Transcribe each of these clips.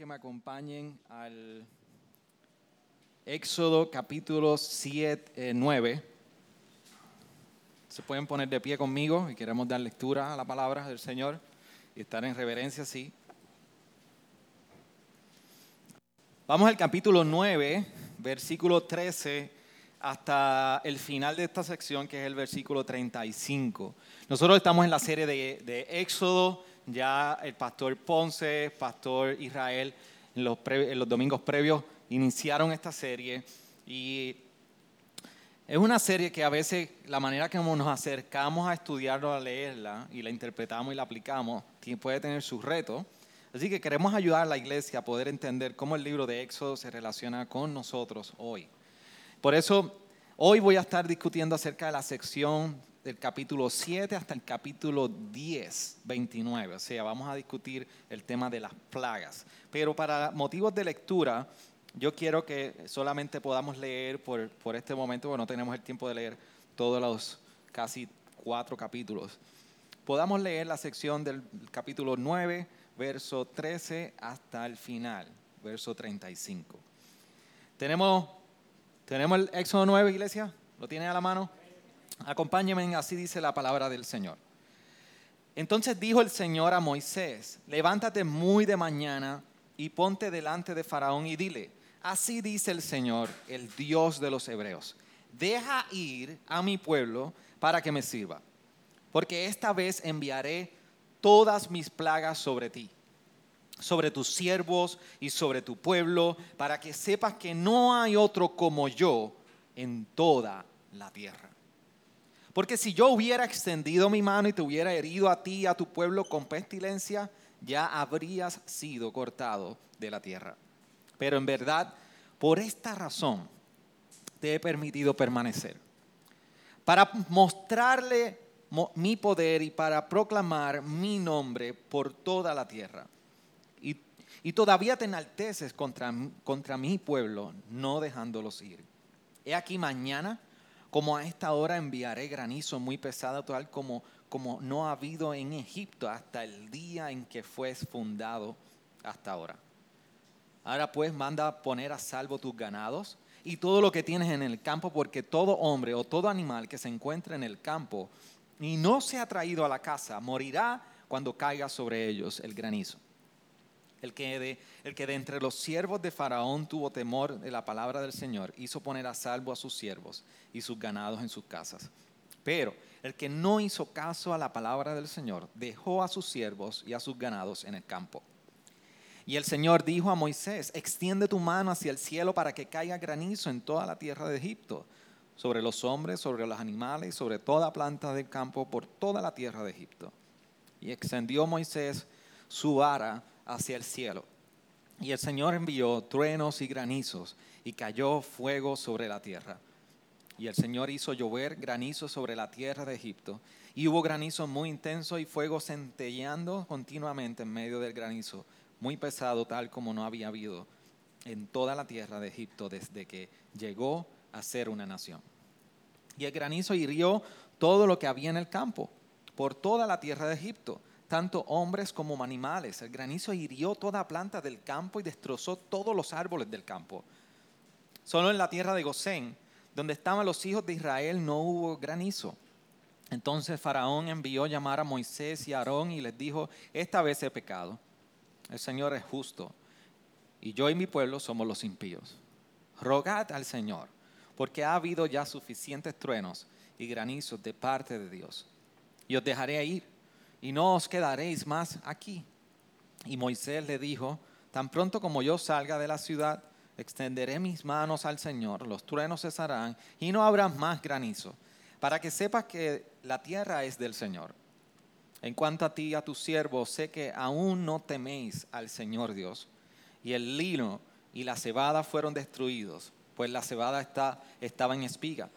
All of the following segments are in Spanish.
Que me acompañen al Éxodo capítulo 7, 9. Se pueden poner de pie conmigo y queremos dar lectura a la palabra del Señor y estar en reverencia así. Vamos al capítulo 9, versículo 13 hasta el final de esta sección que es el versículo 35. Nosotros estamos en la serie de Éxodo, ya el pastor Ponce, pastor Israel, en los, pre- en los domingos previos iniciaron esta serie y es una serie que a veces la manera que nos acercamos a estudiarlo, a leerla y la interpretamos y la aplicamos, puede tener sus retos. Así que queremos ayudar a la iglesia a poder entender cómo el libro de Éxodo se relaciona con nosotros hoy. Por eso, hoy voy a estar discutiendo acerca de la sección capítulo 7 hasta el capítulo 10, 29. O sea, vamos a discutir el tema de las plagas. Pero para motivos de lectura, yo quiero que solamente podamos leer por, por este momento, porque no tenemos el tiempo de leer todos los casi cuatro capítulos. Podamos leer la sección del capítulo 9, verso 13 hasta el final, verso 35. Tenemos ¿Tenemos el Éxodo 9, iglesia? ¿Lo tienen a la mano? Acompáñenme, así dice la palabra del Señor. Entonces dijo el Señor a Moisés, levántate muy de mañana y ponte delante de Faraón y dile, así dice el Señor, el Dios de los hebreos, deja ir a mi pueblo para que me sirva, porque esta vez enviaré todas mis plagas sobre ti sobre tus siervos y sobre tu pueblo, para que sepas que no hay otro como yo en toda la tierra. Porque si yo hubiera extendido mi mano y te hubiera herido a ti y a tu pueblo con pestilencia, ya habrías sido cortado de la tierra. Pero en verdad, por esta razón te he permitido permanecer, para mostrarle mo- mi poder y para proclamar mi nombre por toda la tierra. Y, y todavía te enalteces contra, contra mi pueblo, no dejándolos ir. He aquí mañana, como a esta hora, enviaré granizo muy pesado, tal como, como no ha habido en Egipto hasta el día en que fue fundado hasta ahora. Ahora pues manda poner a salvo tus ganados y todo lo que tienes en el campo, porque todo hombre o todo animal que se encuentre en el campo y no se ha traído a la casa, morirá cuando caiga sobre ellos el granizo. El que, de, entre los siervos de Faraón tuvo temor de la palabra del Señor, hizo poner a salvo a sus siervos y sus ganados en sus casas. Pero el que no hizo caso a la palabra del Señor, dejó a sus siervos y a sus ganados en el campo. Y el Señor dijo a Moisés, extiende tu mano hacia el cielo para que caiga granizo en toda la tierra de Egipto, sobre los hombres, sobre los animales, sobre toda planta del campo, por toda la tierra de Egipto. Y extendió Moisés su vara hacia el cielo. Y el Señor envió truenos y granizos, y cayó fuego sobre la tierra. Y el Señor hizo llover granizo sobre la tierra de Egipto. Y hubo granizo muy intenso y fuego centelleando continuamente en medio del granizo, muy pesado tal como no había habido en toda la tierra de Egipto desde que llegó a ser una nación. Y el granizo hirió todo lo que había en el campo, por toda la tierra de Egipto, tanto hombres como animales. El granizo hirió toda planta del campo y destrozó todos los árboles del campo. Solo en la tierra de Gosén, donde estaban los hijos de Israel, no hubo granizo. Entonces Faraón envió llamar a Moisés y a Aarón y les dijo, esta vez he pecado. El Señor es justo y yo y mi pueblo somos los impíos. Rogad al Señor, porque ha habido ya suficientes truenos y granizos de parte de Dios. Y os dejaré ir y no os quedaréis más aquí. Y Moisés le dijo, tan pronto como yo salga de la ciudad, extenderé mis manos al Señor, los truenos cesarán y no habrá más granizo, para que sepas que la tierra es del Señor. En cuanto a ti y a tu siervo, sé que aún no teméis al Señor Dios. Y el lino y la cebada fueron destruidos, pues la cebada estaba en espiga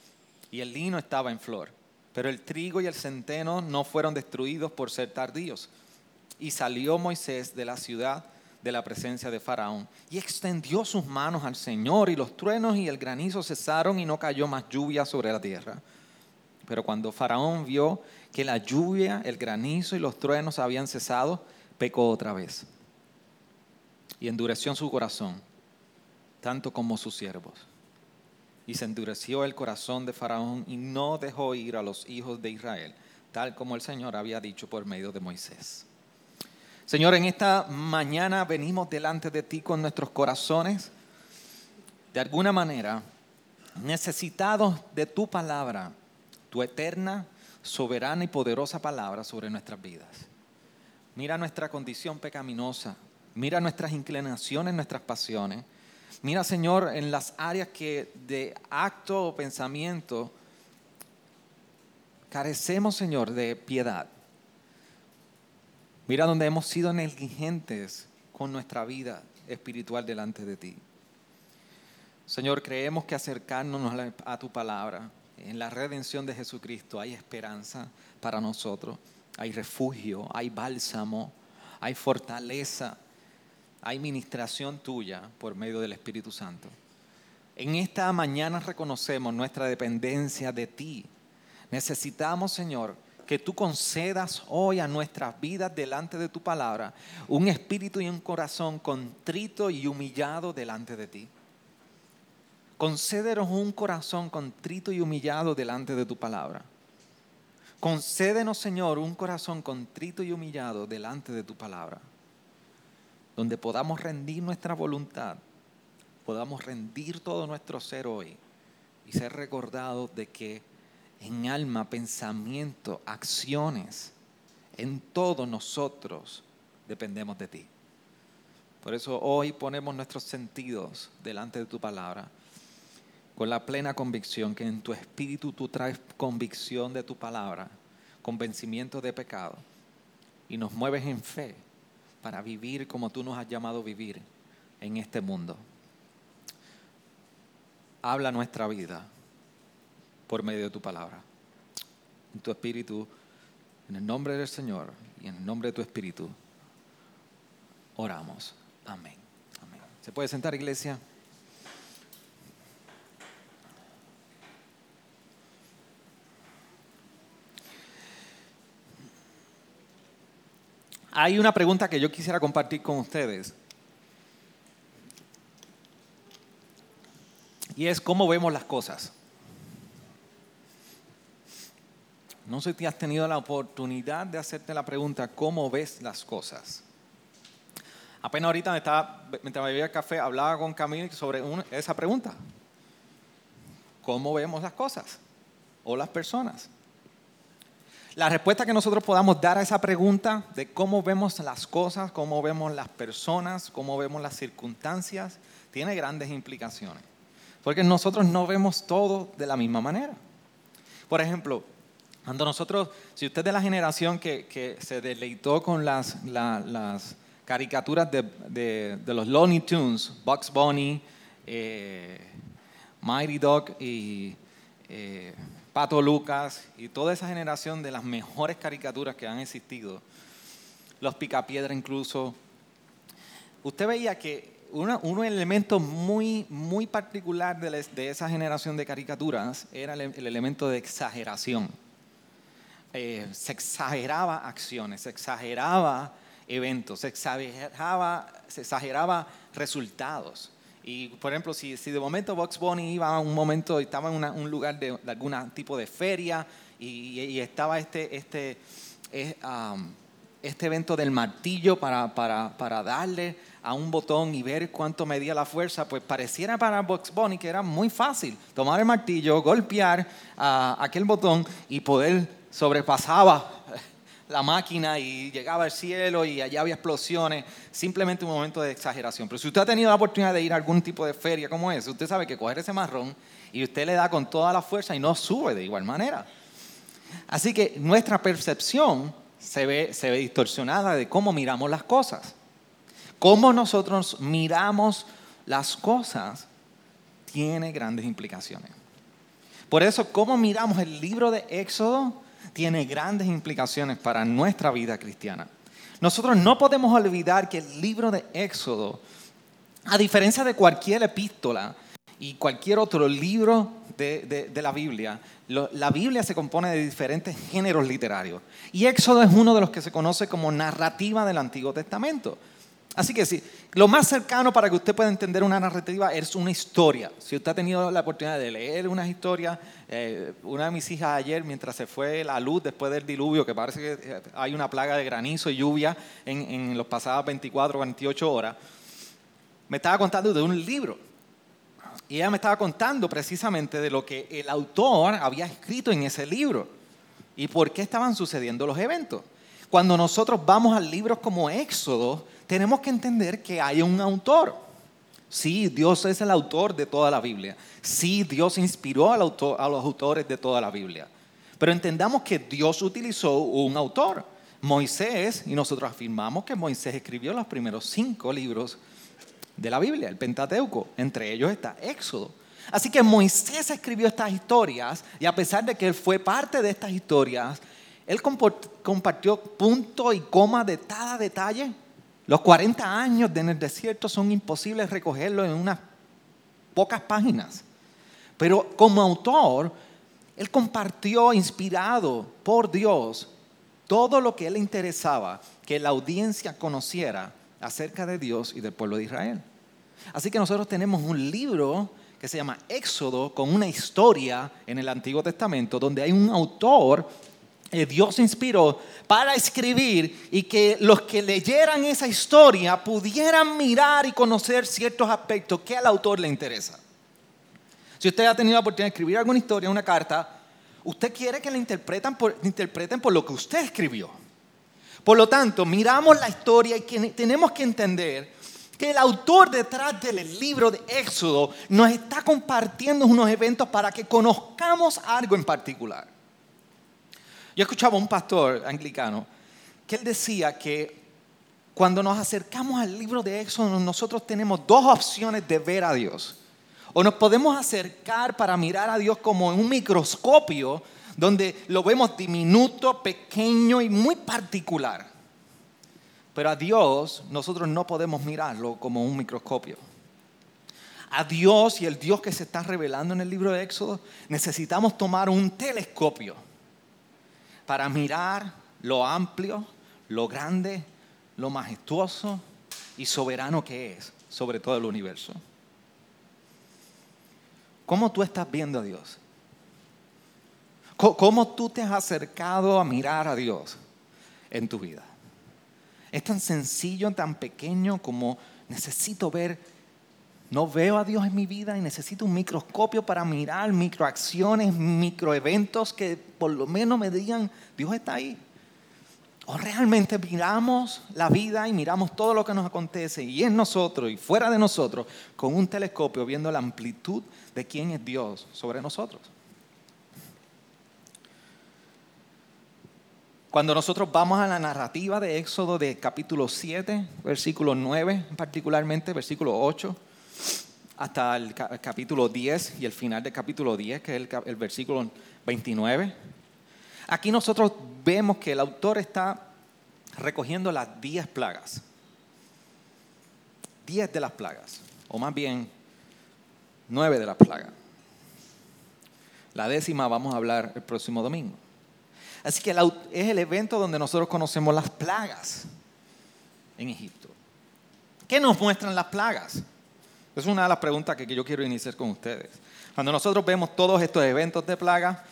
y el lino estaba en flor. Pero el trigo y el centeno no fueron destruidos por ser tardíos. Y salió Moisés de la ciudad de la presencia de Faraón y extendió sus manos al Señor y los truenos y el granizo cesaron y no cayó más lluvia sobre la tierra. Pero cuando Faraón vio que la lluvia, el granizo y los truenos habían cesado, pecó otra vez y endureció su corazón, tanto como sus siervos. Y se endureció el corazón de Faraón y no dejó ir a los hijos de Israel, tal como el Señor había dicho por medio de Moisés. Señor, en esta mañana venimos delante de ti con nuestros corazones, de alguna manera, necesitados de tu palabra, tu eterna, soberana y poderosa palabra sobre nuestras vidas. Mira nuestra condición pecaminosa, mira nuestras inclinaciones, nuestras pasiones. Mira, Señor, en las áreas que de acto o pensamiento carecemos, Señor, de piedad. Mira donde hemos sido negligentes con nuestra vida espiritual delante de ti. Señor, creemos que acercarnos a tu palabra, en la redención de Jesucristo, hay esperanza para nosotros, hay refugio, hay bálsamo, hay fortaleza, hay ministración tuya por medio del Espíritu Santo. En esta mañana reconocemos nuestra dependencia de ti. Necesitamos, Señor, que tú concedas hoy a nuestras vidas delante de tu palabra un espíritu y un corazón contrito y humillado delante de ti. Concédenos un corazón contrito y humillado delante de tu palabra. Concédenos, Señor, un corazón contrito y humillado delante de tu palabra, donde podamos rendir nuestra voluntad, podamos rendir todo nuestro ser hoy y ser recordados de que en alma, pensamiento, acciones, en todo nosotros dependemos de ti. Por eso hoy ponemos nuestros sentidos delante de tu palabra, con la plena convicción que en tu espíritu tú traes convicción de tu palabra, convencimiento de pecado, y nos mueves en fe para vivir como tú nos has llamado vivir en este mundo. Habla nuestra vida por medio de tu palabra. En tu espíritu, en el nombre del Señor y en el nombre de tu espíritu, oramos. Amén. Amén. ¿Se puede sentar, iglesia? Hay una pregunta que yo quisiera compartir con ustedes. Y es cómo vemos las cosas. No sé si has tenido la oportunidad de hacerte la pregunta, ¿cómo ves las cosas? Apenas ahorita me estaba, mientras me bebía café, hablaba con Camille sobre esa pregunta. ¿Cómo vemos las cosas? O las personas. La respuesta que nosotros podamos dar a esa pregunta de cómo vemos las cosas, cómo vemos las personas, cómo vemos las circunstancias, tiene grandes implicaciones. Porque nosotros no vemos todo de la misma manera. Por ejemplo, cuando nosotros, si usted es de la generación que, se deleitó con las, caricaturas de, los Looney Tunes, Bugs Bunny, eh, Mighty Dog y eh, Pato Lucas y toda esa generación de las mejores caricaturas que han existido, los Picapiedra incluso, usted veía que un elemento muy, muy particular de, esa generación de caricaturas era el elemento de exageración eh, se exageraba acciones, se exageraba eventos, se exageraba, se exageraba resultados. Y por ejemplo, si, si de momento Box Bunny iba a un momento, estaba en un lugar de, algún tipo de feria y, estaba este, este, este evento del martillo para, para, para, darle a un botón y ver cuánto medía la fuerza, pues pareciera para Box Bunny que era muy fácil tomar el martillo, golpear a aquel botón y poder sobrepasaba la máquina y llegaba al cielo y allá había explosiones, simplemente un momento de exageración. Pero si usted ha tenido la oportunidad de ir a algún tipo de feria como esa, usted sabe que coger ese marrón y usted le da con toda la fuerza y no sube de igual manera. Así que nuestra percepción se ve, se ve distorsionada de cómo miramos las cosas. Cómo nosotros miramos las cosas tiene grandes implicaciones. Por eso, cómo miramos el libro de Éxodo tiene grandes implicaciones para nuestra vida cristiana. Nosotros no podemos olvidar que el libro de Éxodo, a diferencia de cualquier epístola y cualquier otro libro de, la Biblia, la Biblia se compone de diferentes géneros literarios. Y Éxodo es uno de los que se conoce como narrativa del Antiguo Testamento. Así que sí, lo más cercano para que usted pueda entender una narrativa es una historia. Si usted ha tenido la oportunidad de leer una historia, eh, una de mis hijas ayer, mientras se fue la luz después del diluvio, que parece que eh, hay una plaga de granizo y lluvia en, en los pasados 24 o 48 horas, me estaba contando de un libro. Y ella me estaba contando precisamente de lo que el autor había escrito en ese libro y por qué estaban sucediendo los eventos. Cuando nosotros vamos a libros como Éxodo, tenemos que entender que hay un autor. Sí, Dios es el autor de toda la Biblia. Sí, Dios inspiró a los autores de toda la Biblia. Pero entendamos que Dios utilizó un autor, Moisés, y nosotros afirmamos que Moisés escribió los primeros cinco libros de la Biblia, el Pentateuco. Entre ellos está Éxodo. Así que Moisés escribió estas historias y a pesar de que él fue parte de estas historias, él compartió punto y coma de cada detalle los 40 años en el desierto son imposibles recogerlo en unas pocas páginas. Pero como autor, él compartió, inspirado por Dios, todo lo que él le interesaba que la audiencia conociera acerca de Dios y del pueblo de Israel. Así que nosotros tenemos un libro que se llama Éxodo, con una historia en el Antiguo Testamento, donde hay un autor Dios inspiró para escribir y que los que leyeran esa historia pudieran mirar y conocer ciertos aspectos que al autor le interesa. Si usted ha tenido la oportunidad de escribir alguna historia, una carta, usted quiere que la interpreten por, interpreten por lo que usted escribió. Por lo tanto, miramos la historia y tenemos que entender que el autor detrás del libro de Éxodo nos está compartiendo unos eventos para que conozcamos algo en particular. Yo escuchaba un pastor anglicano que él decía que cuando nos acercamos al libro de Éxodo, nosotros tenemos dos opciones de ver a Dios. O nos podemos acercar para mirar a Dios como en un microscopio, donde lo vemos diminuto, pequeño y muy particular. Pero a Dios nosotros no podemos mirarlo como un microscopio. A Dios y el Dios que se está revelando en el libro de Éxodo necesitamos tomar un telescopio para mirar lo amplio, lo grande, lo majestuoso y soberano que es sobre todo el universo. ¿Cómo tú estás viendo a Dios? ¿Cómo tú te has acercado a mirar a Dios en tu vida? Es tan sencillo, tan pequeño como necesito ver no veo a Dios en mi vida y necesito un microscopio para mirar microacciones, microeventos que por lo menos me digan, Dios está ahí. O realmente miramos la vida y miramos todo lo que nos acontece y en nosotros y fuera de nosotros con un telescopio viendo la amplitud de quién es Dios sobre nosotros. Cuando nosotros vamos a la narrativa de Éxodo de capítulo 7, versículo 9, particularmente versículo 8, hasta el capítulo 10 y el final del capítulo 10, que es el, versículo 29. Aquí nosotros vemos que el autor está recogiendo las 10 plagas. 10 de las plagas, o más bien 9 de las plagas. La décima vamos a hablar el próximo domingo. Así que es el evento donde nosotros conocemos las plagas en Egipto. ¿Qué nos muestran las plagas? Es una de las preguntas que yo quiero iniciar con ustedes. Cuando nosotros vemos todos estos eventos de plaga,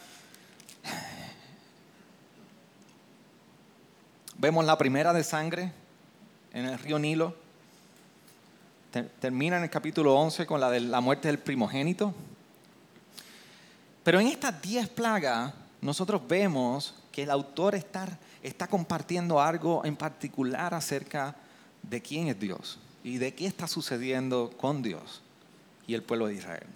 vemos la primera de sangre en el río Nilo, termina en el capítulo 11 con la de la muerte del primogénito. Pero en estas 10 plagas, nosotros vemos que el autor está, está compartiendo algo en particular acerca de quién es Dios y de qué está sucediendo con Dios y el pueblo de Israel.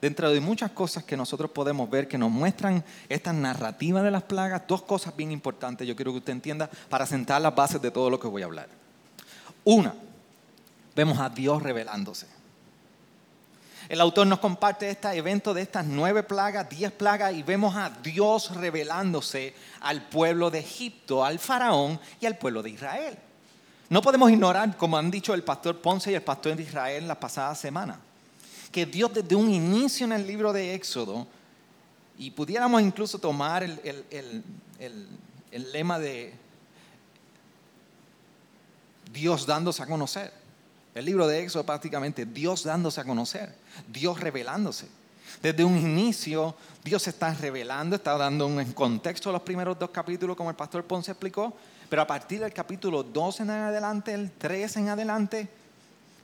dentro de muchas cosas que nosotros podemos ver que nos muestran esta narrativa de las plagas, dos cosas bien importantes yo quiero que usted entienda para sentar las bases de todo lo que voy a hablar. Una, vemos a Dios revelándose. El autor nos comparte este evento de estas nueve plagas, diez plagas, y vemos a Dios revelándose al pueblo de Egipto, al faraón y al pueblo de Israel. No podemos ignorar, como han dicho el pastor Ponce y el pastor de Israel la pasada semana, que Dios desde un inicio en el libro de Éxodo, y pudiéramos incluso tomar el, el lema de Dios dándose a conocer. El libro de Éxodo prácticamente Dios dándose a conocer, Dios revelándose. Desde un inicio, Dios está revelando, está dando un contexto a los primeros dos capítulos, como el pastor Ponce explicó, pero a partir del capítulo 2 en adelante, el 3 en adelante,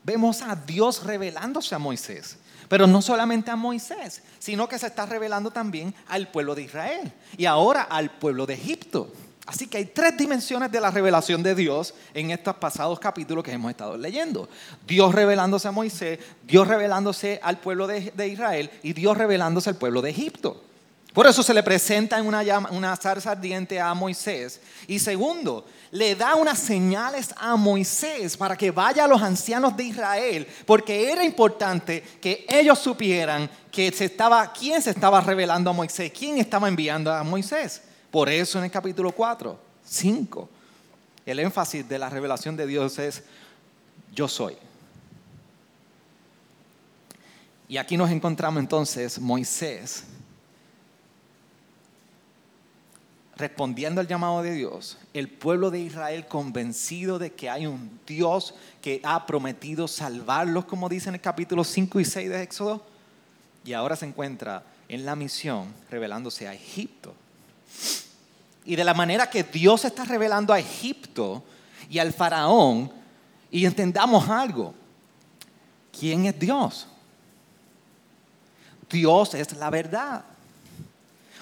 vemos a Dios revelándose a Moisés. Pero no solamente a Moisés, sino que se está revelando también al pueblo de Israel y ahora al pueblo de Egipto. Así que hay tres dimensiones de la revelación de Dios en estos pasados capítulos que hemos estado leyendo. Dios revelándose a Moisés, Dios revelándose al pueblo de, Israel y Dios revelándose al pueblo de Egipto. Por eso se le presenta en una, una zarza ardiente a Moisés. Y segundo, le da unas señales a Moisés para que vaya a los ancianos de Israel, porque era importante que ellos supieran que se estaba, quién se estaba revelando a Moisés, quién estaba enviando a Moisés. Por eso en el capítulo 4, 5, el énfasis de la revelación de Dios es yo soy. Y aquí nos encontramos entonces Moisés respondiendo al llamado de Dios, el pueblo de Israel convencido de que hay un Dios que ha prometido salvarlos, como dice en el capítulo 5 y 6 de Éxodo, y ahora se encuentra en la misión revelándose a Egipto y de la manera que Dios está revelando a Egipto y al faraón, y entendamos algo, ¿quién es Dios? Dios es la verdad.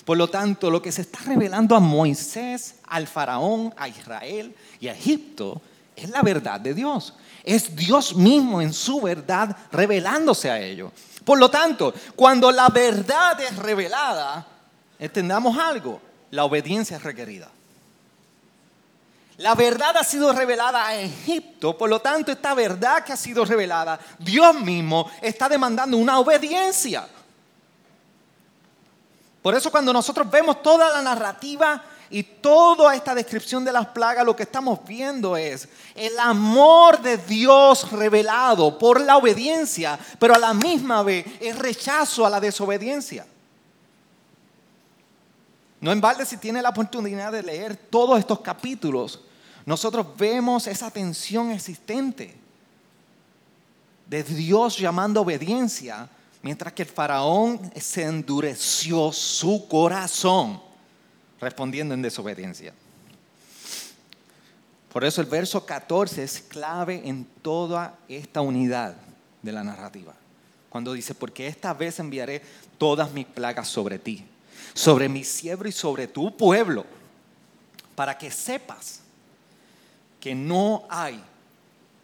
Por lo tanto, lo que se está revelando a Moisés, al faraón, a Israel y a Egipto es la verdad de Dios. Es Dios mismo en su verdad revelándose a ellos. Por lo tanto, cuando la verdad es revelada, entendamos algo, la obediencia es requerida. La verdad ha sido revelada a Egipto, por lo tanto esta verdad que ha sido revelada, Dios mismo está demandando una obediencia. Por eso cuando nosotros vemos toda la narrativa y toda esta descripción de las plagas, lo que estamos viendo es el amor de Dios revelado por la obediencia, pero a la misma vez el rechazo a la desobediencia. No en balde si tiene la oportunidad de leer todos estos capítulos, nosotros vemos esa tensión existente de Dios llamando obediencia, mientras que el faraón se endureció su corazón respondiendo en desobediencia. Por eso el verso 14 es clave en toda esta unidad de la narrativa. Cuando dice, porque esta vez enviaré todas mis plagas sobre ti sobre mi siervo y sobre tu pueblo, para que sepas que no hay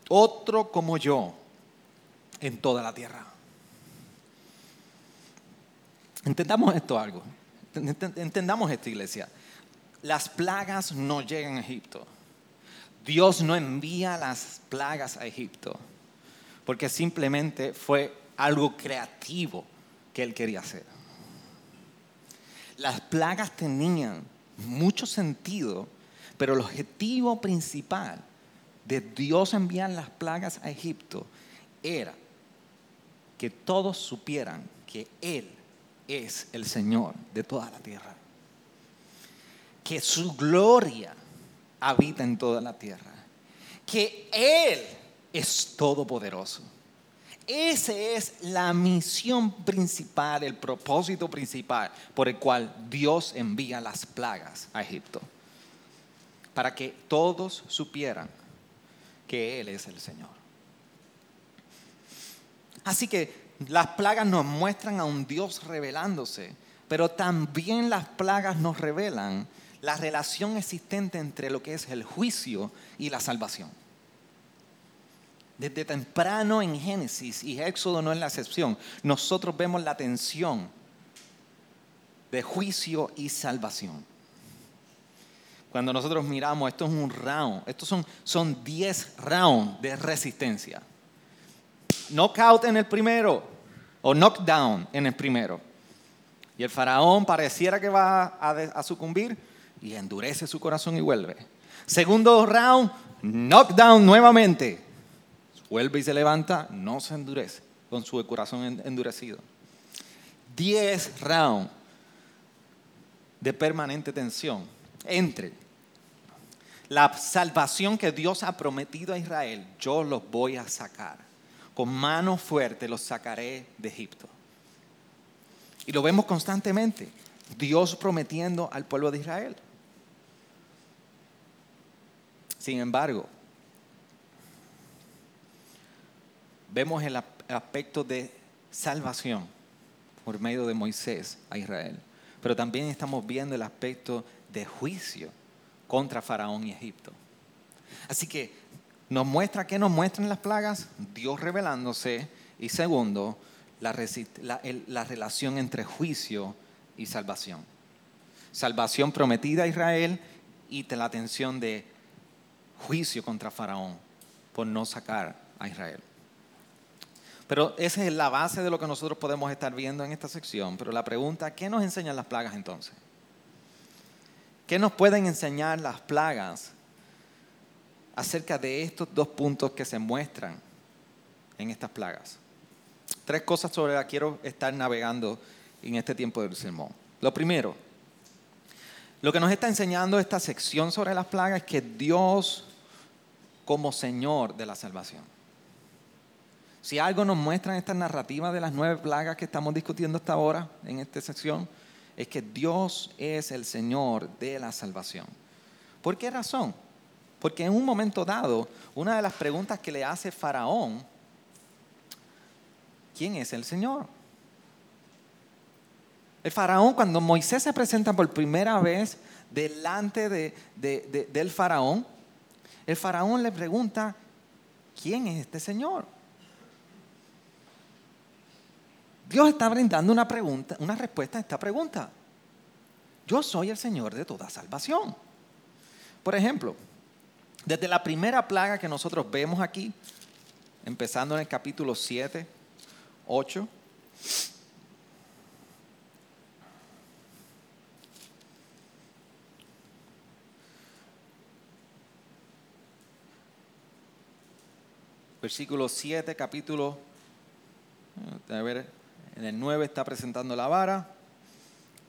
otro como yo en toda la tierra. Entendamos esto algo. Entendamos esto, iglesia. Las plagas no llegan a Egipto. Dios no envía las plagas a Egipto porque simplemente fue algo creativo que él quería hacer. Las plagas tenían mucho sentido, pero el objetivo principal de Dios enviar las plagas a Egipto era que todos supieran que Él es el Señor de toda la tierra. Que su gloria habita en toda la tierra. Que Él es todopoderoso esa es la misión principal, el propósito principal por el cual Dios envía las plagas a Egipto. Para que todos supieran que Él es el Señor. Así que las plagas nos muestran a un Dios revelándose, pero también las plagas nos revelan la relación existente entre lo que es el juicio y la salvación. Desde temprano en Génesis, y Éxodo no es la excepción, nosotros vemos la tensión de juicio y salvación. Cuando nosotros miramos, esto es un round, estos son, son 10 rounds de resistencia. Knockout en el primero o knockdown en el primero. Y el faraón pareciera que va a, sucumbir y endurece su corazón y vuelve. Segundo round, knockdown nuevamente. Vuelve y se levanta, no se endurece con su corazón endurecido. Diez rounds de permanente tensión entre la salvación que Dios ha prometido a Israel, yo los voy a sacar. Con mano fuerte los sacaré de Egipto. Y lo vemos constantemente. Dios prometiendo al pueblo de Israel. Sin embargo, vemos el aspecto de salvación por medio de Moisés a Israel pero también estamos viendo el aspecto de juicio contra Faraón y Egipto. Así que nos muestra, ¿qué nos muestran las plagas? Dios revelándose y segundo, la, la relación entre juicio y salvación. Salvación prometida a Israel y la atención de juicio contra Faraón por no sacar a Israel. Pero esa es la base de lo que nosotros podemos estar viendo en esta sección. Pero la pregunta, ¿qué nos enseñan las plagas entonces? ¿Qué nos pueden enseñar las plagas acerca de estos dos puntos que se muestran en estas plagas? Tres cosas sobre las que quiero estar navegando en este tiempo del sermón. Lo primero, lo que nos está enseñando esta sección sobre las plagas es que Dios como Señor de la salvación. Si algo nos muestra en esta narrativa de las nueve plagas que estamos discutiendo hasta ahora en esta sección, es que Dios es el Señor de la salvación. ¿Por qué razón? Porque en un momento dado, una de las preguntas que le hace Faraón, ¿quién es el Señor? El faraón, cuando Moisés se presenta por primera vez delante del faraón, el faraón le pregunta, ¿quién es este Señor? Dios está brindando una pregunta, una respuesta a esta pregunta. Yo soy el Señor de toda salvación. Por ejemplo, desde la primera plaga que nosotros vemos aquí, empezando en el capítulo 7, 8, versículo 7, capítulo, a ver, en el 9 está presentando la vara.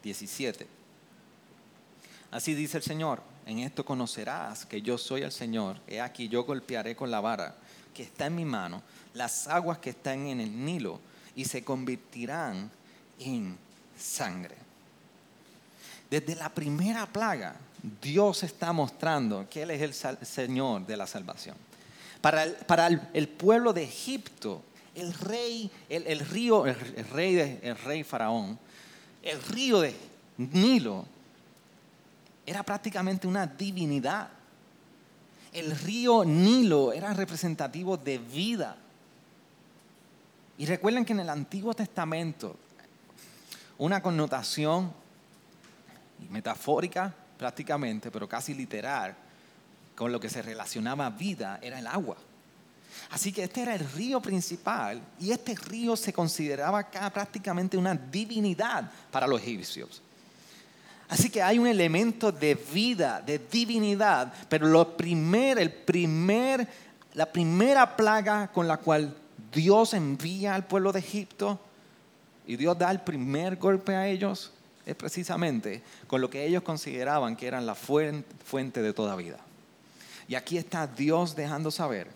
17. Así dice el Señor, en esto conocerás que yo soy el Señor. He aquí yo golpearé con la vara que está en mi mano las aguas que están en el Nilo y se convertirán en sangre. Desde la primera plaga, Dios está mostrando que Él es el Señor de la salvación. Para el, pueblo de Egipto, el rey, el, río, el, rey de, el rey faraón, el río de Nilo era prácticamente una divinidad. El río Nilo era representativo de vida. Y recuerden que en el Antiguo Testamento una connotación metafórica prácticamente, pero casi literal, con lo que se relacionaba vida era el agua. Así que este era el río principal y este río se consideraba prácticamente una divinidad para los egipcios. Así que hay un elemento de vida, de divinidad, pero lo primer, el primer, la primera plaga con la cual Dios envía al pueblo de Egipto y Dios da el primer golpe a ellos es precisamente con lo que ellos consideraban que eran la fuente de toda vida. Y aquí está Dios dejando saber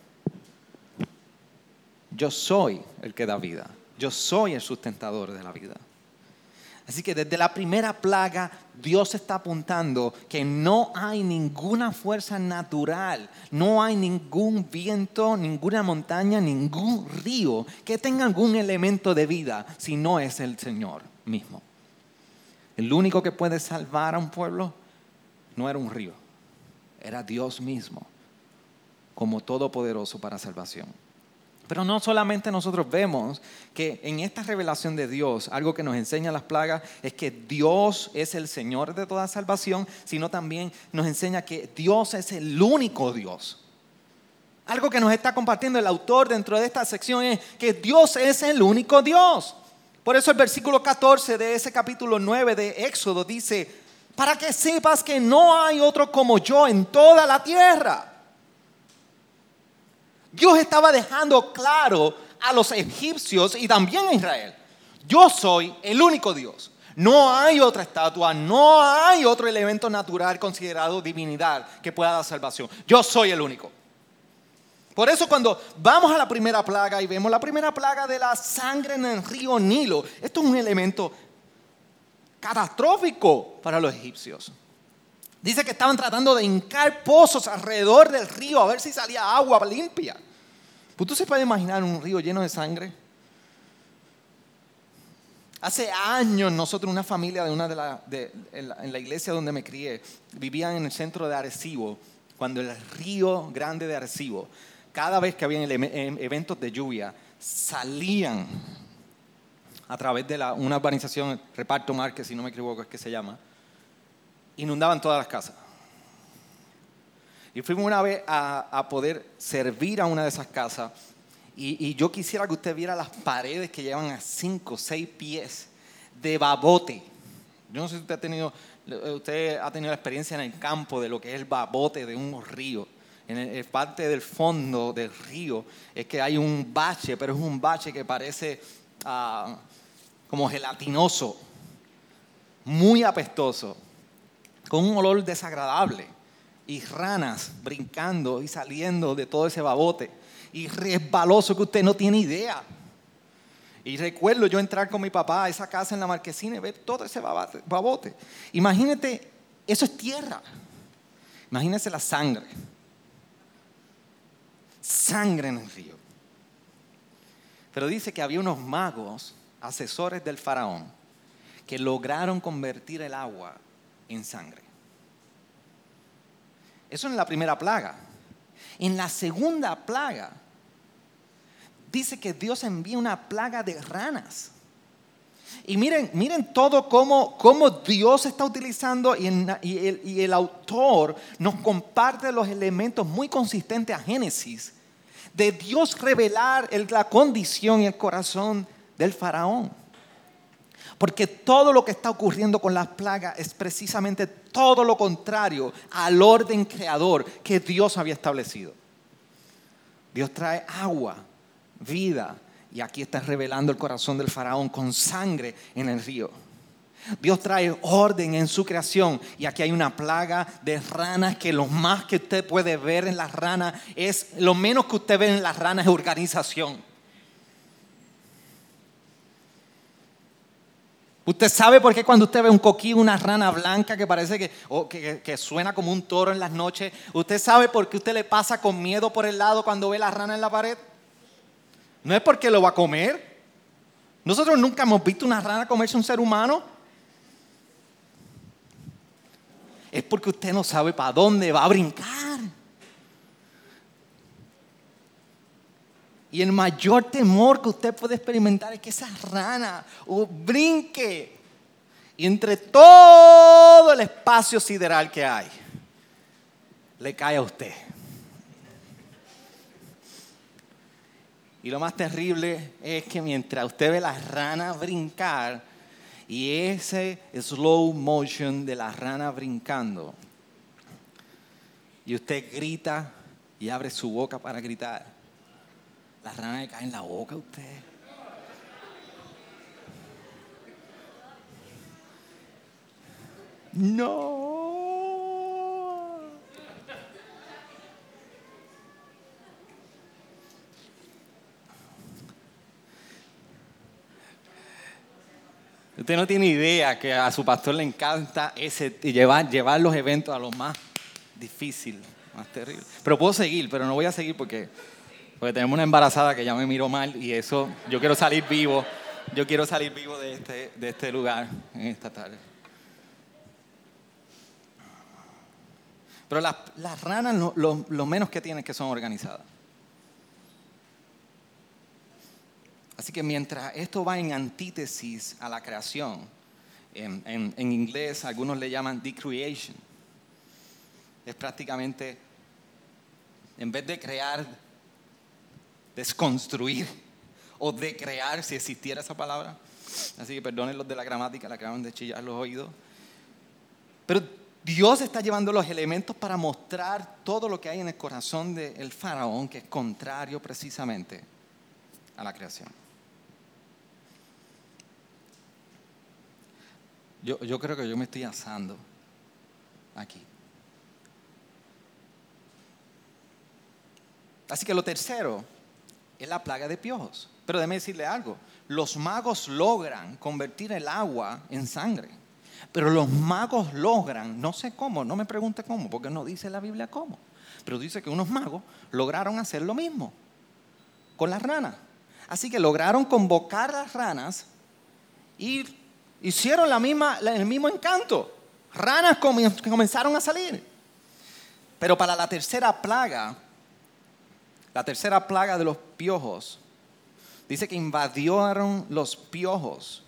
yo soy el que da vida. Yo soy el sustentador de la vida. Así que desde la primera plaga Dios está apuntando que no hay ninguna fuerza natural, no hay ningún viento, ninguna montaña, ningún río que tenga algún elemento de vida si no es el Señor mismo. El único que puede salvar a un pueblo no era un río, era Dios mismo como todopoderoso para salvación. Pero no solamente nosotros vemos que en esta revelación de Dios, algo que nos enseña las plagas es que Dios es el Señor de toda salvación, sino también nos enseña que Dios es el único Dios. Algo que nos está compartiendo el autor dentro de esta sección es que Dios es el único Dios. Por eso el versículo 14 de ese capítulo 9 de Éxodo dice, para que sepas que no hay otro como yo en toda la tierra. Dios estaba dejando claro a los egipcios y también a Israel, yo soy el único Dios. No hay otra estatua, no hay otro elemento natural considerado divinidad que pueda dar salvación. Yo soy el único. Por eso cuando vamos a la primera plaga y vemos la primera plaga de la sangre en el río Nilo, esto es un elemento catastrófico para los egipcios. Dice que estaban tratando de hincar pozos alrededor del río a ver si salía agua limpia. ¿Usted pues se puede imaginar un río lleno de sangre? Hace años nosotros, una familia de una de, la, en, la, iglesia donde me crié, vivían en el centro de Arecibo, cuando el río grande de Arecibo, cada vez que había em, eventos de lluvia, salían a través de una urbanización, Reparto Márquez, si no me equivoco es que se llama, inundaban todas las casas. Y fuimos una vez a, poder servir a una de esas casas y, yo quisiera que usted viera las paredes que llevan a 5 o 6 pies de babote. Yo no sé si usted ha, tenido, usted ha tenido la experiencia en el campo de lo que es el babote de un río. En parte del fondo del río es que hay un bache, pero es un bache que parece ah, como gelatinoso, muy apestoso con un olor desagradable y ranas brincando y saliendo de todo ese babote y resbaloso que usted no tiene idea. Y recuerdo yo entrar con mi papá a esa casa en la marquesina y ver todo ese babote. Imagínate, eso es tierra. Imagínese la sangre. Sangre en el río. Pero dice que había unos magos, asesores del faraón, que lograron convertir el agua en sangre. Eso en la primera plaga. En la segunda plaga, dice que Dios envía una plaga de ranas. Y miren, miren todo cómo, Dios está utilizando y, el, autor nos comparte los elementos muy consistentes a Génesis de Dios revelar la condición y el corazón del faraón. Porque todo lo que está ocurriendo con las plagas es precisamente todo lo contrario al orden creador que Dios había establecido. Dios trae agua, vida, y aquí está revelando el corazón del faraón con sangre en el río. Dios trae orden en su creación y aquí hay una plaga de ranas que lo más que usted puede ver en las ranas es, lo menos que usted ve en las ranas es organización. Usted sabe por qué cuando usted ve un coquí, una rana blanca que parece que, que, suena como un toro en las noches, usted sabe por qué usted le pasa con miedo por el lado cuando ve la rana en la pared. No es porque lo va a comer. Nosotros nunca hemos visto una rana comerse un ser humano. Es porque usted no sabe para dónde va a brincar. Y el mayor temor que usted puede experimentar es que esa rana brinque y entre todo el espacio sideral que hay, le cae a usted. Y lo más terrible es que mientras usted ve la rana brincar y ese slow motion de la rana brincando, y usted grita y abre su boca para gritar, la rana le cae en la boca a usted. No. Usted no tiene idea que a su pastor le encanta ese, llevar, llevar los eventos a lo más difícil, más terrible. Pero puedo seguir, pero no voy a seguir porque porque tenemos una embarazada que ya me miró mal y eso, yo quiero salir vivo. Yo quiero salir vivo de este, de este lugar en esta tarde. Pero las, ranas lo, menos que tienen es que son organizadas. Así que mientras esto va en antítesis a la creación, en, en inglés algunos le llaman decreation, es prácticamente, en vez de crear, desconstruir o de crear, si existiera esa palabra. Así que perdonen los de la gramática, la acaban de chillar los oídos. Pero Dios está llevando los elementos para mostrar todo lo que hay en el corazón del faraón, que es contrario precisamente a la creación. Yo, yo creo que yo me estoy asando aquí. Así que lo tercero es la plaga de piojos. Pero déjeme decirle algo, los magos logran convertir el agua en sangre. Pero los magos logran, no sé cómo, no me pregunte cómo, porque no dice la Biblia cómo, pero dice que unos magos lograron hacer lo mismo con las ranas. Así que lograron convocar las ranas y hicieron la misma, el mismo encanto. Ranas comenzaron a salir. Pero para la tercera plaga, la tercera plaga de los piojos, dice que invadieron los piojos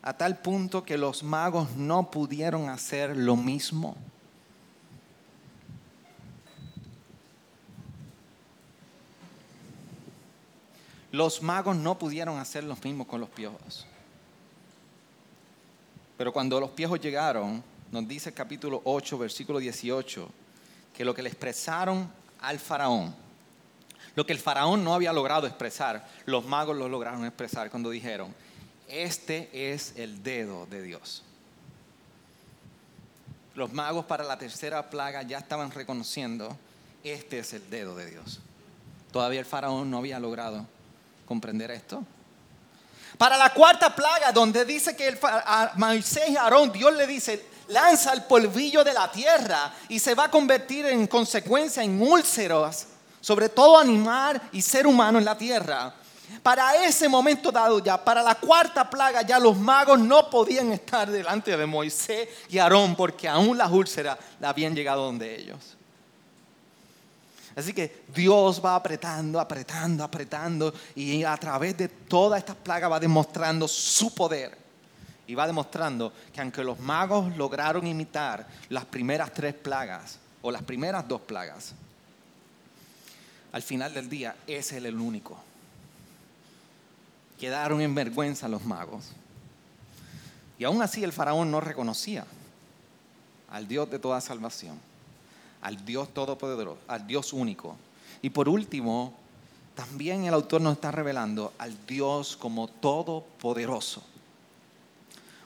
a tal punto que los magos no pudieron hacer lo mismo. Los magos no pudieron hacer lo mismo con los piojos. Pero cuando los piojos llegaron, nos dice el capítulo 8, versículo 18, que lo que le expresaron al faraón, lo que el faraón no había logrado expresar, los magos lo lograron expresar cuando dijeron, este es el dedo de Dios. Los magos para la tercera plaga ya estaban reconociendo, este es el dedo de Dios. Todavía el faraón no había logrado comprender esto. Para la cuarta plaga, donde dice que el, a Moisés y Aarón, Dios le dice, lanza el polvillo de la tierra y se va a convertir en consecuencia en úlceros sobre todo animal y ser humano en la tierra. Para ese momento dado ya, para la cuarta plaga, ya los magos no podían estar delante de Moisés y Aarón porque aún las úlceras habían llegado donde ellos. Así que Dios va apretando, apretando, apretando y a través de toda esta plaga va demostrando su poder. Y va demostrando que aunque los magos lograron imitar las primeras tres plagas o las primeras dos plagas, al final del día es el único quedaron en vergüenza los magos. Y aún así el faraón no reconocía al Dios de toda salvación, al Dios todopoderoso, al Dios único. Y por último, también el autor nos está revelando al Dios como todopoderoso.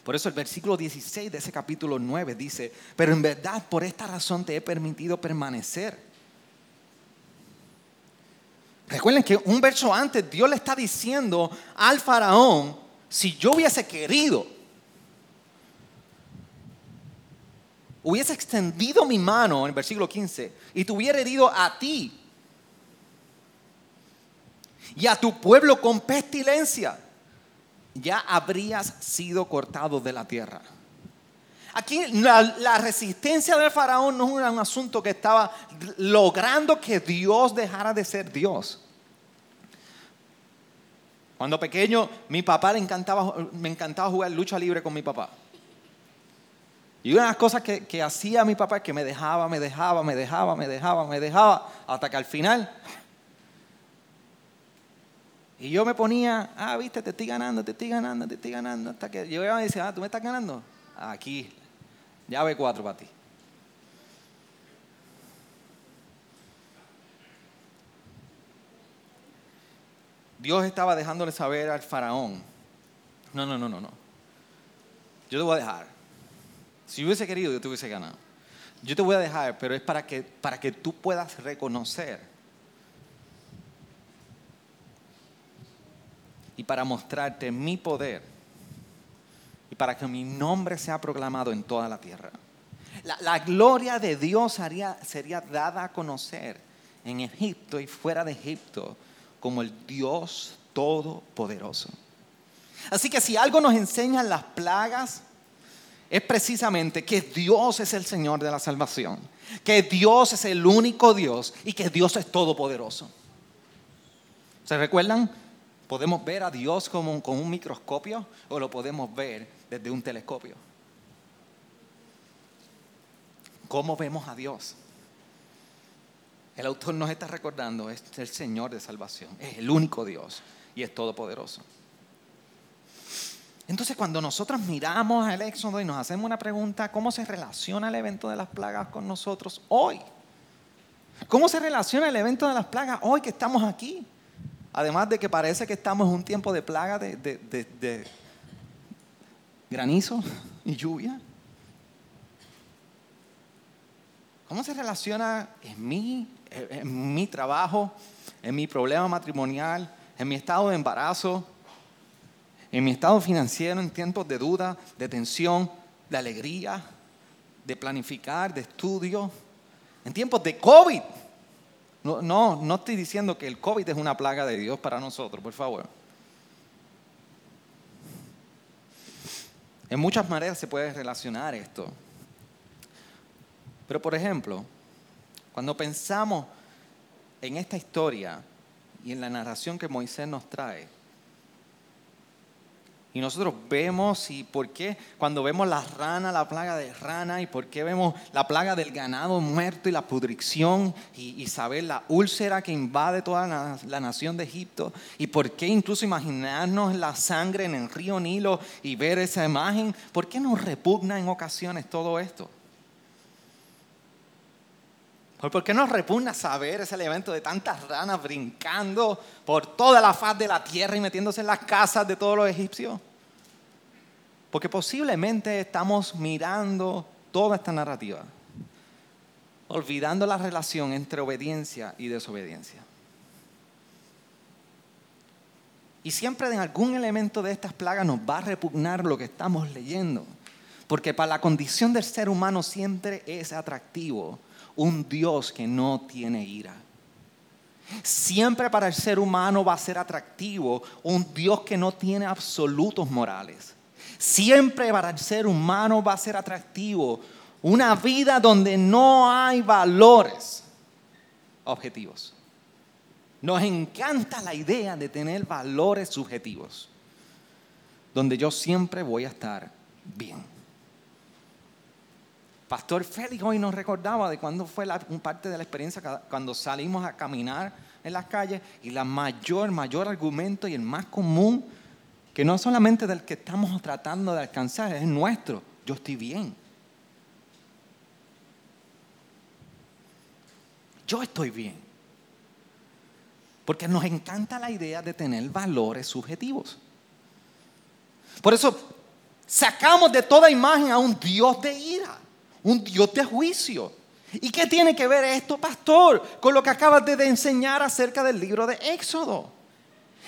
Por eso el versículo 16 de ese capítulo 9 dice, pero en verdad por esta razón te he permitido permanecer Recuerden que un verso antes Dios le está diciendo al faraón, si yo hubiese querido, hubiese extendido mi mano en el versículo 15 y te hubiera herido a ti y a tu pueblo con pestilencia, ya habrías sido cortado de la tierra. Aquí la, resistencia del faraón no era un asunto que estaba logrando que Dios dejara de ser Dios. Cuando pequeño, mi papá le encantaba, me encantaba jugar lucha libre con mi papá. Y una de las cosas que, hacía mi papá es que me dejaba, me dejaba, me dejaba, me dejaba, me dejaba, hasta que al final y yo me ponía, ah, viste, te estoy ganando, te estoy ganando, te estoy ganando. Hasta que yo y decía, ah, tú me estás ganando. Aquí, Llave cuatro para ti. Dios estaba dejándole saber al faraón, no, no, no, no, no. Yo te voy a dejar. Si hubiese querido, yo te hubiese ganado. Yo te voy a dejar, pero es para que, para que tú puedas reconocer y para mostrarte mi poder para que mi nombre sea proclamado en toda la tierra. La, gloria de Dios sería dada a conocer en Egipto y fuera de Egipto como el Dios todopoderoso. Así que si algo nos enseñan las plagas, es precisamente que Dios es el Señor de la salvación, que Dios es el único Dios y que Dios es todopoderoso. ¿Se recuerdan? ¿Podemos ver a Dios como, con un microscopio o lo podemos ver desde un telescopio? ¿Cómo vemos a Dios? El autor nos está recordando, es el Señor de salvación, es el único Dios y es todopoderoso. Entonces cuando nosotros miramos el Éxodo y nos hacemos una pregunta, ¿cómo se relaciona el evento de las plagas con nosotros hoy? ¿Cómo se relaciona el evento de las plagas hoy que estamos aquí? Además de que parece que estamos en un tiempo de plaga, de, de granizo y lluvia. ¿Cómo se relaciona en mí, en mi trabajo, en mi problema matrimonial, en mi estado de embarazo, en mi estado financiero, en tiempos de duda, de tensión, de alegría, de planificar, de estudio, en tiempos de COVID? No, no, no estoy diciendo que el COVID es una plaga de Dios para nosotros, por favor. En muchas maneras se puede relacionar esto. Pero por ejemplo, cuando pensamos en esta historia y en la narración que Moisés nos trae, y nosotros vemos y por qué cuando vemos la rana, la plaga de rana, y por qué vemos la plaga del ganado muerto y la pudrición y, saber la úlcera que invade toda la, la, nación de Egipto, y por qué incluso imaginarnos la sangre en el río Nilo y ver esa imagen, ¿por qué nos repugna en ocasiones todo esto? ¿Por qué nos repugna saber ese elemento de tantas ranas brincando por toda la faz de la tierra y metiéndose en las casas de todos los egipcios? Porque posiblemente estamos mirando toda esta narrativa, olvidando la relación entre obediencia y desobediencia. Y siempre en algún elemento de estas plagas nos va a repugnar lo que estamos leyendo. Porque para la condición del ser humano siempre es atractivo un Dios que no tiene ira. Siempre para el ser humano va a ser atractivo un Dios que no tiene absolutos morales. Siempre para el ser humano va a ser atractivo una vida donde no hay valores objetivos. Nos encanta la idea de tener valores subjetivos, donde yo siempre voy a estar bien. Pastor Félix hoy nos recordaba de cuándo fue la, parte de la experiencia cuando salimos a caminar en las calles y la mayor, mayor argumento y el más común, que no solamente del que estamos tratando de alcanzar, es nuestro, yo estoy bien. Yo estoy bien. Porque nos encanta la idea de tener valores subjetivos. Por eso sacamos de toda imagen a un Dios de ira un Dios de juicio. ¿Y qué tiene que ver esto, pastor, con lo que acabas de enseñar acerca del libro de Éxodo?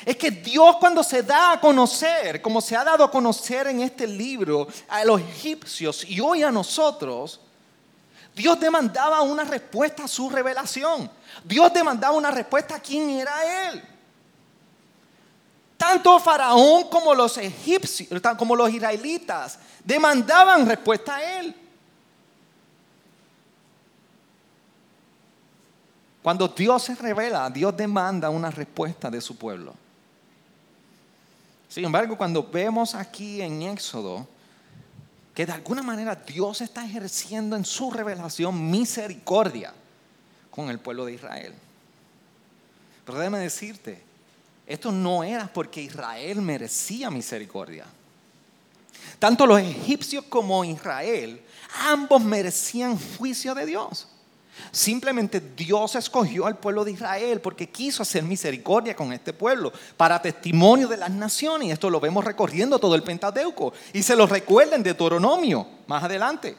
Es que Dios cuando se da a conocer, como se ha dado a conocer en este libro a los egipcios y hoy a nosotros, Dios demandaba una respuesta a su revelación. Dios demandaba una respuesta a quién era Él. Tanto Faraón como los egipcios, como los israelitas, demandaban respuesta a Él. Cuando Dios se revela, Dios demanda una respuesta de su pueblo. Sin embargo, cuando vemos aquí en Éxodo que de alguna manera Dios está ejerciendo en su revelación misericordia con el pueblo de Israel. Pero déjame decirte, esto no era porque Israel merecía misericordia. Tanto los egipcios como Israel, ambos merecían juicio de Dios. Simplemente Dios escogió al pueblo de Israel porque quiso hacer misericordia con este pueblo para testimonio de las naciones. Y esto lo vemos recorriendo todo el Pentateuco. Y se lo recuerden de Deuteronomio más adelante.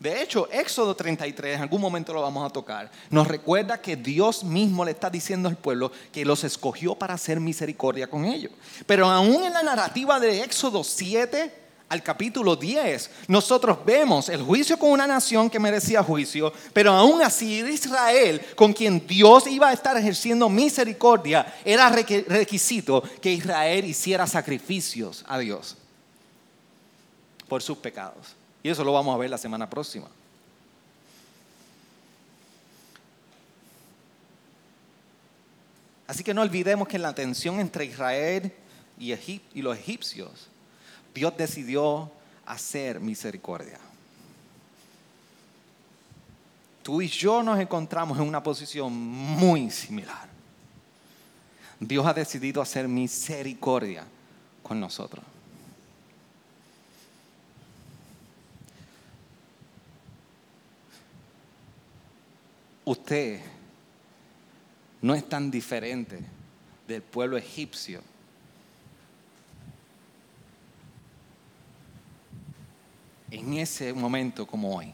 De hecho, Éxodo 33, en algún momento lo vamos a tocar, nos recuerda que Dios mismo le está diciendo al pueblo que los escogió para hacer misericordia con ellos. Pero aún en la narrativa de Éxodo 7, al capítulo 10, nosotros vemos el juicio con una nación que merecía juicio, pero aún así Israel, con quien Dios iba a estar ejerciendo misericordia, era requisito que Israel hiciera sacrificios a Dios por sus pecados. Y eso lo vamos a ver la semana próxima. Así que no olvidemos que la tensión entre Israel y, y los egipcios, Dios decidió hacer misericordia. Tú y yo nos encontramos en una posición muy similar. Dios ha decidido hacer misericordia con nosotros. Usted no es tan diferente del pueblo egipcio. En ese momento como hoy.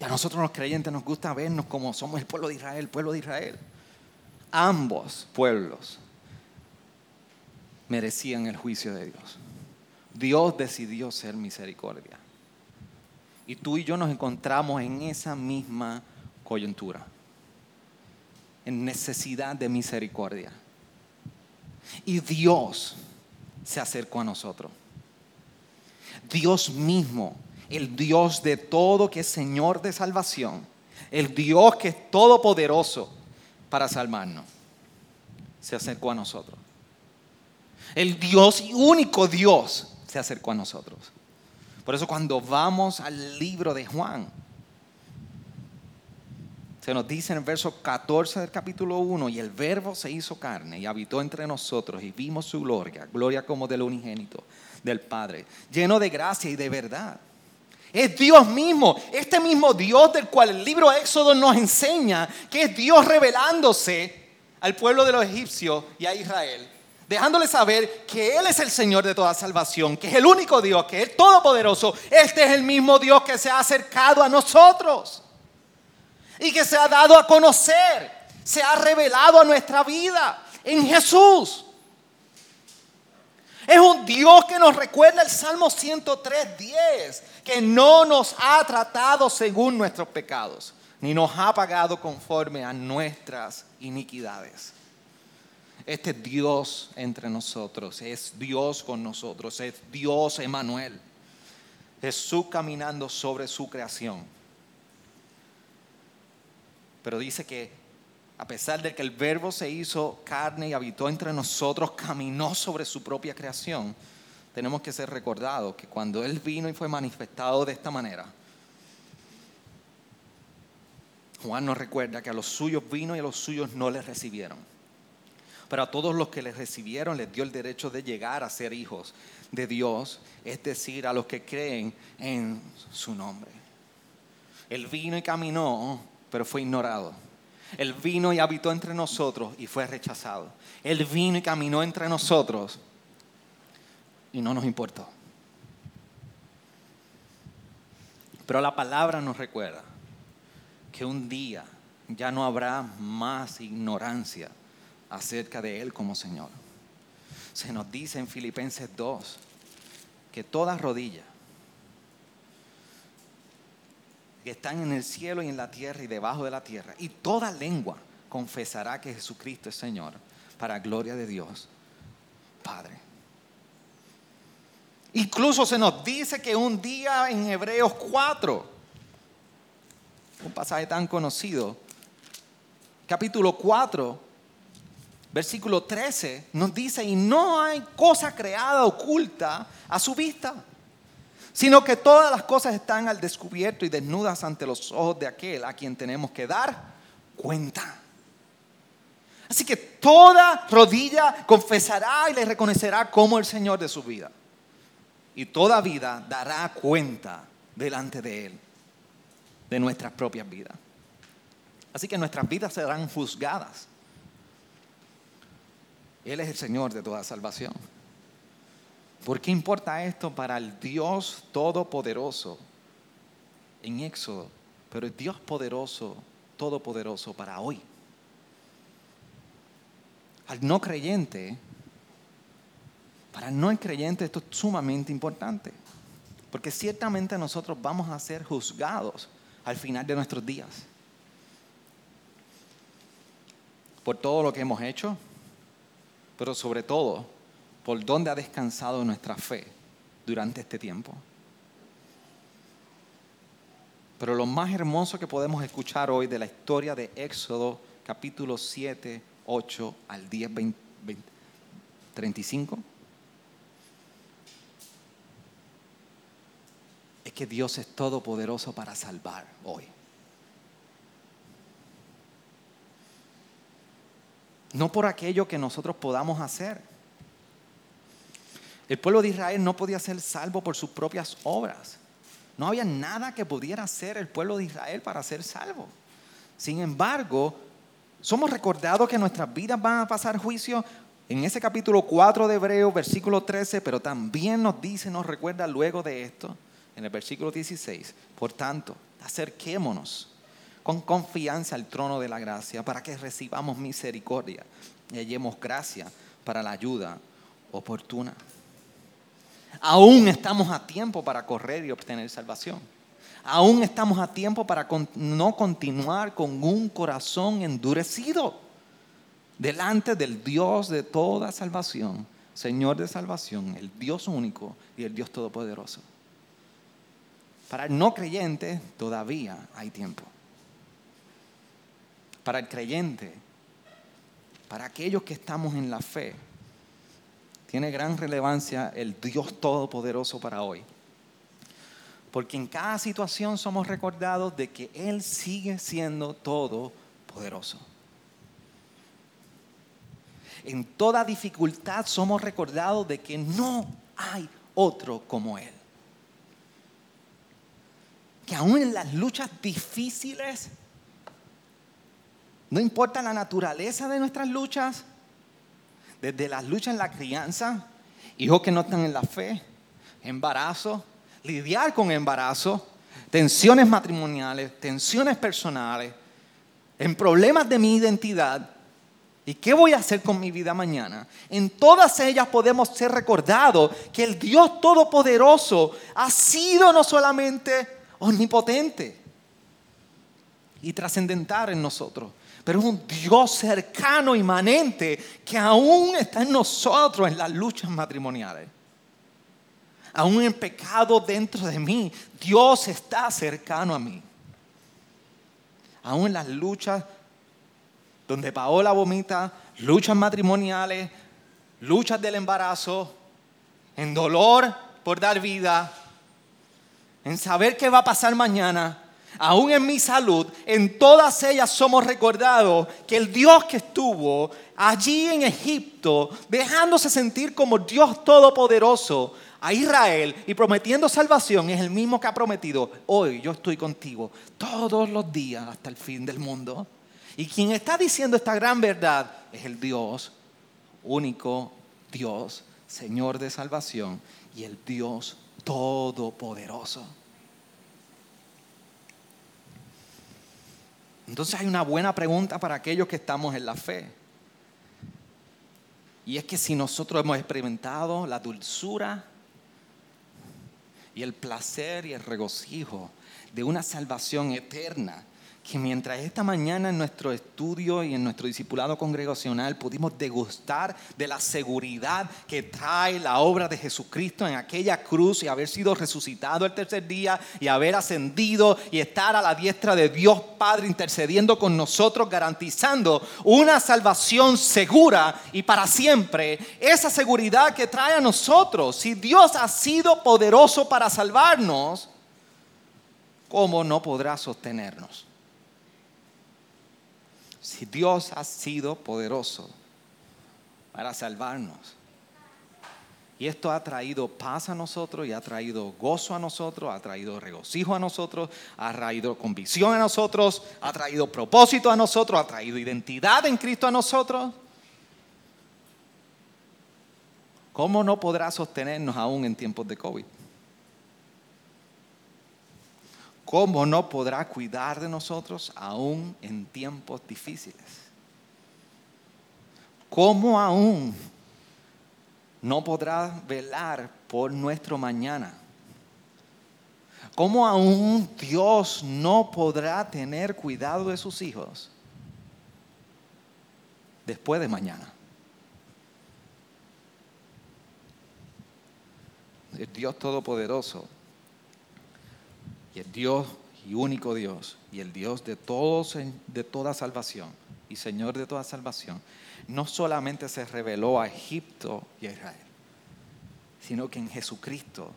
Y a nosotros los creyentes nos gusta vernos como somos el pueblo de Israel, el pueblo de Israel. Ambos pueblos merecían el juicio de Dios. Dios decidió ser misericordia. Y tú y yo nos encontramos en esa misma coyuntura, en necesidad de misericordia. Y Dios se acercó a nosotros. Dios mismo el Dios de todo, que es Señor de salvación, el Dios que es todopoderoso para salvarnos, se acercó a nosotros. El Dios y único Dios se acercó a nosotros. Por eso cuando vamos al libro de Juan, se nos dice en el verso 14 del capítulo 1, y el verbo se hizo carne y habitó entre nosotros y vimos su gloria, gloria como del unigénito del Padre, lleno de gracia y de verdad. Es Dios mismo, este mismo Dios del cual el libro Éxodo nos enseña que es Dios revelándose al pueblo de los egipcios y a Israel, dejándole saber que Él es el Señor de toda salvación, que es el único Dios, que es todopoderoso. Este es el mismo Dios que se ha acercado a nosotros y que se ha dado a conocer, se ha revelado a nuestra vida en Jesús. Es un Dios que nos recuerda el Salmo 103, 10, que no nos ha tratado según nuestros pecados, ni nos ha pagado conforme a nuestras iniquidades. Este Dios entre nosotros, es Dios con nosotros, es Dios Emanuel. Jesús caminando sobre su creación. Pero dice que a pesar de que el verbo se hizo carne y habitó entre nosotros, caminó sobre su propia creación, tenemos que ser recordados que cuando Él vino y fue manifestado de esta manera, Juan nos recuerda que a los suyos vino y a los suyos no les recibieron. Pero a todos los que les recibieron les dio el derecho de llegar a ser hijos de Dios, es decir, a los que creen en su nombre. Él vino y caminó, pero fue ignorado él vino y habitó entre nosotros y fue rechazado. Él vino y caminó entre nosotros y no nos importó. Pero la palabra nos recuerda que un día ya no habrá más ignorancia acerca de Él como Señor. Se nos dice en Filipenses 2 que toda rodilla que están en el cielo y en la tierra y debajo de la tierra. Y toda lengua confesará que Jesucristo es Señor, para gloria de Dios, Padre. Incluso se nos dice que un día en Hebreos 4, un pasaje tan conocido, capítulo 4, versículo 13, nos dice, y no hay cosa creada oculta a su vista sino que todas las cosas están al descubierto y desnudas ante los ojos de aquel a quien tenemos que dar cuenta. Así que toda rodilla confesará y le reconocerá como el Señor de su vida. Y toda vida dará cuenta delante de Él, de nuestras propias vidas. Así que nuestras vidas serán juzgadas. Él es el Señor de toda salvación. ¿Por qué importa esto para el Dios todopoderoso en Éxodo? Pero el Dios poderoso, todopoderoso para hoy. Al no creyente, para el no creyente esto es sumamente importante. Porque ciertamente nosotros vamos a ser juzgados al final de nuestros días. Por todo lo que hemos hecho, pero sobre todo por dónde ha descansado nuestra fe durante este tiempo. Pero lo más hermoso que podemos escuchar hoy de la historia de Éxodo capítulo 7, 8 al 10, 20, 35? Es que Dios es todopoderoso para salvar hoy. No por aquello que nosotros podamos hacer. El pueblo de Israel no podía ser salvo por sus propias obras. No había nada que pudiera hacer el pueblo de Israel para ser salvo. Sin embargo, somos recordados que nuestras vidas van a pasar juicio en ese capítulo 4 de Hebreo, versículo 13, pero también nos dice, nos recuerda luego de esto, en el versículo 16, por tanto, acerquémonos con confianza al trono de la gracia para que recibamos misericordia y hallemos gracia para la ayuda oportuna. Aún estamos a tiempo para correr y obtener salvación. Aún estamos a tiempo para no continuar con un corazón endurecido delante del Dios de toda salvación, Señor de salvación, el Dios único y el Dios todopoderoso. Para el no creyente todavía hay tiempo. Para el creyente, para aquellos que estamos en la fe, tiene gran relevancia el Dios Todopoderoso para hoy. Porque en cada situación somos recordados de que Él sigue siendo todopoderoso. En toda dificultad somos recordados de que no hay otro como Él. Que aún en las luchas difíciles, no importa la naturaleza de nuestras luchas, desde las luchas en la crianza, hijos que no están en la fe, embarazo, lidiar con embarazo, tensiones matrimoniales, tensiones personales, en problemas de mi identidad. ¿Y qué voy a hacer con mi vida mañana? En todas ellas podemos ser recordados que el Dios Todopoderoso ha sido no solamente omnipotente y trascendental en nosotros, pero es un Dios cercano, inmanente, que aún está en nosotros en las luchas matrimoniales. Aún en pecado dentro de mí, Dios está cercano a mí. Aún en las luchas donde Paola vomita, luchas matrimoniales, luchas del embarazo, en dolor por dar vida, en saber qué va a pasar mañana, aún en mi salud, en todas ellas somos recordados que el Dios que estuvo allí en Egipto, dejándose sentir como Dios todopoderoso a Israel y prometiendo salvación, es el mismo que ha prometido, hoy yo estoy contigo todos los días hasta el fin del mundo. Y quien está diciendo esta gran verdad es el Dios, único Dios, Señor de salvación y el Dios todopoderoso. Entonces hay una buena pregunta para aquellos que estamos en la fe. Y es que si nosotros hemos experimentado la dulzura y el placer y el regocijo de una salvación eterna, que mientras esta mañana en nuestro estudio y en nuestro discipulado congregacional pudimos degustar de la seguridad que trae la obra de Jesucristo en aquella cruz y haber sido resucitado el tercer día y haber ascendido y estar a la diestra de Dios Padre intercediendo con nosotros, garantizando una salvación segura y para siempre. Esa seguridad que trae a nosotros, si Dios ha sido poderoso para salvarnos, ¿cómo no podrá sostenernos? Si Dios ha sido poderoso para salvarnos. Y esto ha traído paz a nosotros y ha traído gozo a nosotros, ha traído regocijo a nosotros, ha traído convicción a nosotros, ha traído propósito a nosotros, ha traído identidad en Cristo a nosotros. ¿Cómo no podrá sostenernos aún en tiempos de COVID? ¿Cómo no podrá cuidar de nosotros aún en tiempos difíciles? ¿Cómo aún no podrá velar por nuestro mañana? ¿Cómo aún Dios no podrá tener cuidado de sus hijos después de mañana? Dios Todopoderoso el Dios y único Dios y el Dios de todos de toda salvación y Señor de toda salvación, no solamente se reveló a Egipto y a Israel, sino que en Jesucristo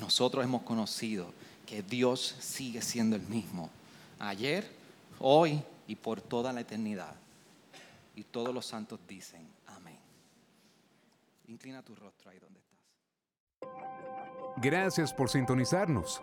nosotros hemos conocido que Dios sigue siendo el mismo, ayer, hoy y por toda la eternidad. Y todos los santos dicen, amén. Inclina tu rostro ahí donde estás. Gracias por sintonizarnos.